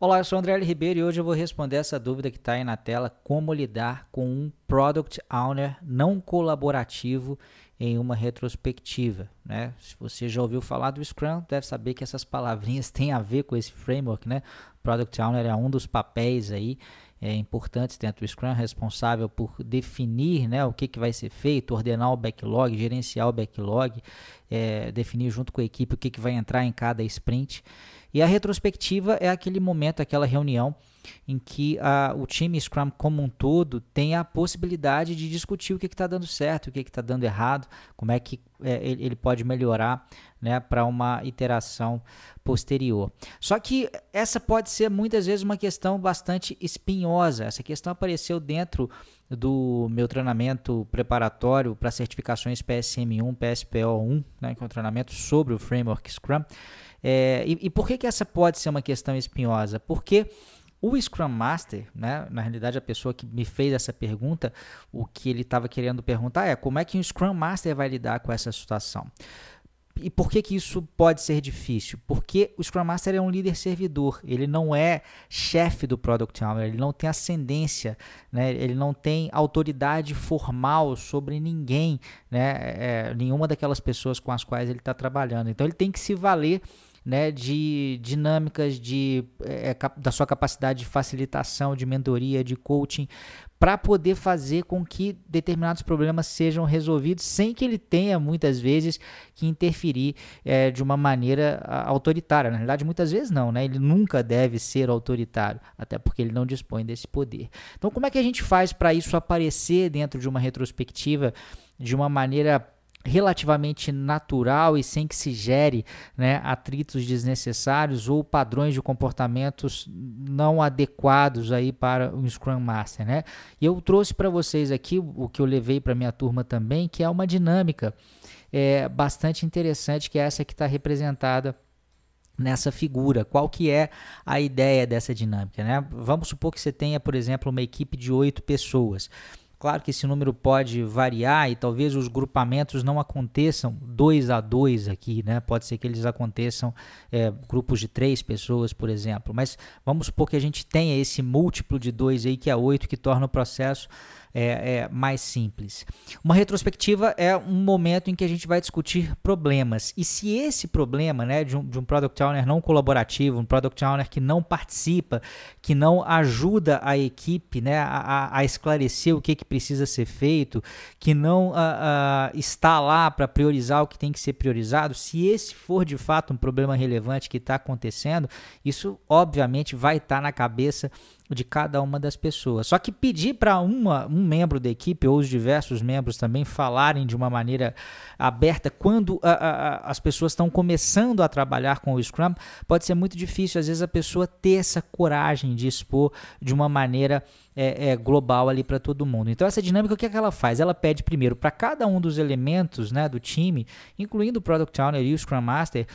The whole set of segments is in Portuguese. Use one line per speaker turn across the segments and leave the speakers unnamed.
Olá, eu sou o André L. Ribeiro e hoje eu vou responder essa dúvida que está aí na tela: como lidar com um Product Owner não colaborativo em uma retrospectiva. Né? Se você já ouviu falar do Scrum, deve saber que essas palavrinhas têm a ver com esse framework. Né? Product Owner é um dos papéis aí é, importantes dentro do Scrum, responsável por definir né, o que, que vai ser feito, ordenar o backlog, gerenciar o backlog, é, definir junto com a equipe o que, que vai entrar em cada sprint. E a retrospectiva é aquele momento, aquela reunião em que a, o time Scrum como um todo tem a possibilidade de discutir o que está dando certo, o que está dando errado, como é que é, ele, pode melhorar né, para uma iteração posterior. Só que essa pode ser muitas vezes uma questão bastante espinhosa. Essa questão apareceu dentro do meu treinamento preparatório para certificações PSM1, PSPO1, né, que é um treinamento sobre o framework Scrum. É, e, e por que, que essa pode ser uma questão espinhosa? Porque o Scrum Master, né, na realidade a pessoa que me fez essa pergunta, o que ele estava querendo perguntar é como é que o Scrum Master vai lidar com essa situação? E por que, que isso pode ser difícil? Porque o Scrum Master é um líder servidor, ele não é chefe do Product Owner, ele não tem ascendência, né? ele não tem autoridade formal sobre ninguém, né? É, nenhuma daquelas pessoas com as quais ele está trabalhando. Então ele tem que se valer né, de dinâmicas de, é, da sua capacidade de facilitação, de mentoria, de coaching, para poder fazer com que determinados problemas sejam resolvidos sem que ele tenha muitas vezes que interferir é, de uma maneira autoritária. Na realidade, muitas vezes não, né? Ele nunca deve ser autoritário, até porque ele não dispõe desse poder. Então, como é que a gente faz para isso aparecer dentro de uma retrospectiva de uma maneira relativamente natural e sem que se gere né, atritos desnecessários ou padrões de comportamentos não adequados aí para o Scrum Master, né? E eu trouxe para vocês aqui o que eu levei para minha turma também, que é uma dinâmica é, bastante interessante, que é essa que está representada nessa figura. Qual que é a ideia dessa dinâmica, né? Vamos supor que você tenha, por exemplo, uma equipe de oito pessoas. Claro que esse número pode variar e talvez os grupamentos não aconteçam dois a dois aqui, né? Pode ser que eles aconteçam é, grupos de três pessoas, por exemplo. Mas vamos supor que a gente tenha esse múltiplo de dois aí, que é oito, que torna o processo é, é, mais simples. Uma retrospectiva é um momento em que a gente vai discutir problemas. E se esse problema né, de, um, de um Product Owner não colaborativo, um Product Owner que não participa, que não ajuda a equipe né, a, a esclarecer o que, que precisa ser feito, que não a, a, está lá para priorizar o que tem que ser priorizado, se esse for de fato um problema relevante que está acontecendo, isso obviamente vai estar tá na cabeça de cada uma das pessoas. Só que pedir para um membro da equipe ou os diversos membros também falarem de uma maneira aberta quando a, a, as pessoas estão começando a trabalhar com o Scrum pode ser muito difícil. Às vezes a pessoa ter essa coragem de expor de uma maneira é, é, global ali para todo mundo. Então essa dinâmica o que, é que ela faz? Ela pede primeiro para cada um dos elementos né, do time, incluindo o Product Owner e o Scrum Master,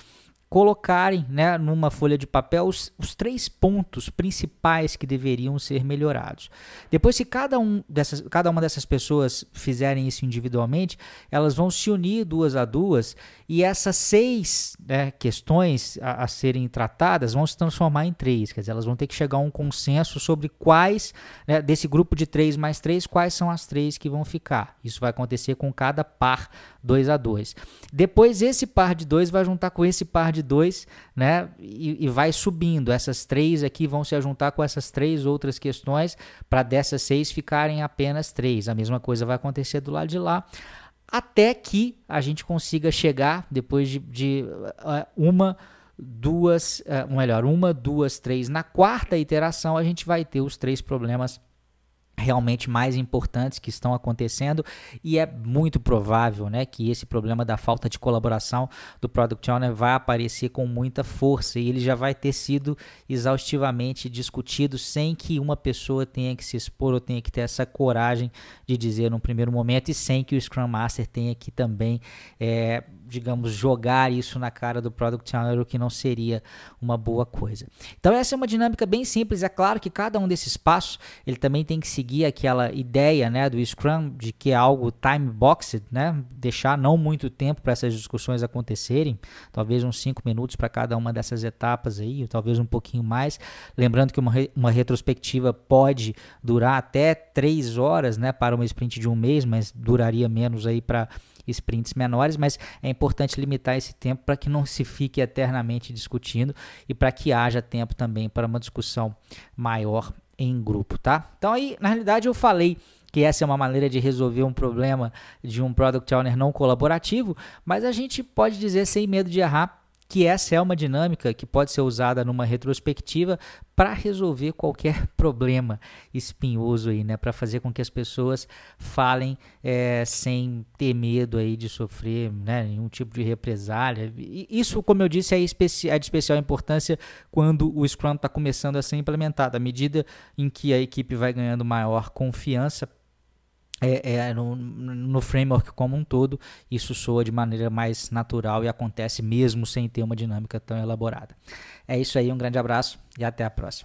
colocarem né, numa folha de papel os, os, três pontos principais que deveriam ser melhorados. Depois, se cada, um dessas, cada uma dessas pessoas fizerem isso individualmente, elas vão se unir duas a duas e essas seis né, questões a, a, serem tratadas vão se transformar em três. Quer dizer, elas vão ter que chegar a um consenso sobre quais, né, desse grupo de três mais três, quais são as três que vão ficar. Isso vai acontecer com cada par 2 a 2. Depois esse par de 2 vai juntar com esse par de 2, né? E, e, vai subindo. Essas três aqui vão se juntar com essas três outras questões para dessas seis ficarem apenas três. A mesma coisa vai acontecer do lado de lá. Até que a gente consiga chegar, depois de, de uh, uma, duas, uh, melhor, uma, duas, três. Na quarta iteração, a gente vai ter os três problemas realmente mais importantes que estão acontecendo. E é muito provável né, que esse problema da falta de colaboração do Product Owner vai aparecer com muita força. E ele já vai ter sido exaustivamente discutido sem que uma pessoa tenha que se expor ou tenha que ter essa coragem de dizer no primeiro momento e sem que o Scrum Master tenha que também é, digamos, jogar isso na cara do Product Owner, o que não seria uma boa coisa. Então essa é uma dinâmica bem simples, é claro que cada um desses passos, ele também tem que seguir aquela ideia, né, do Scrum, de que é algo time boxed, né, deixar não muito tempo para essas discussões acontecerem, talvez uns 5 minutos para cada uma dessas etapas aí, talvez um pouquinho mais, lembrando que uma, re uma retrospectiva pode durar até 3 horas, né, para uma sprint de um mês, mas duraria menos aí para sprints menores, mas é importante limitar esse tempo para que não se fique eternamente discutindo e para que haja tempo também para uma discussão maior em grupo, tá? Então aí, na realidade, eu falei que essa é uma maneira de resolver um problema de um product owner não colaborativo, mas a gente pode dizer sem medo de errar que essa é uma dinâmica que pode ser usada numa retrospectiva para resolver qualquer problema espinhoso aí, né? Para fazer com que as pessoas falem é, sem ter medo aí de sofrer, né? Nenhum tipo de represália. E isso, como eu disse, é, especi é de especial importância quando o Scrum está começando a ser implementado. À medida em que a equipe vai ganhando maior confiança, é, é, no, no, framework como um todo, isso soa de maneira mais natural e acontece mesmo sem ter uma dinâmica tão elaborada. É isso aí, um grande abraço e até a próxima.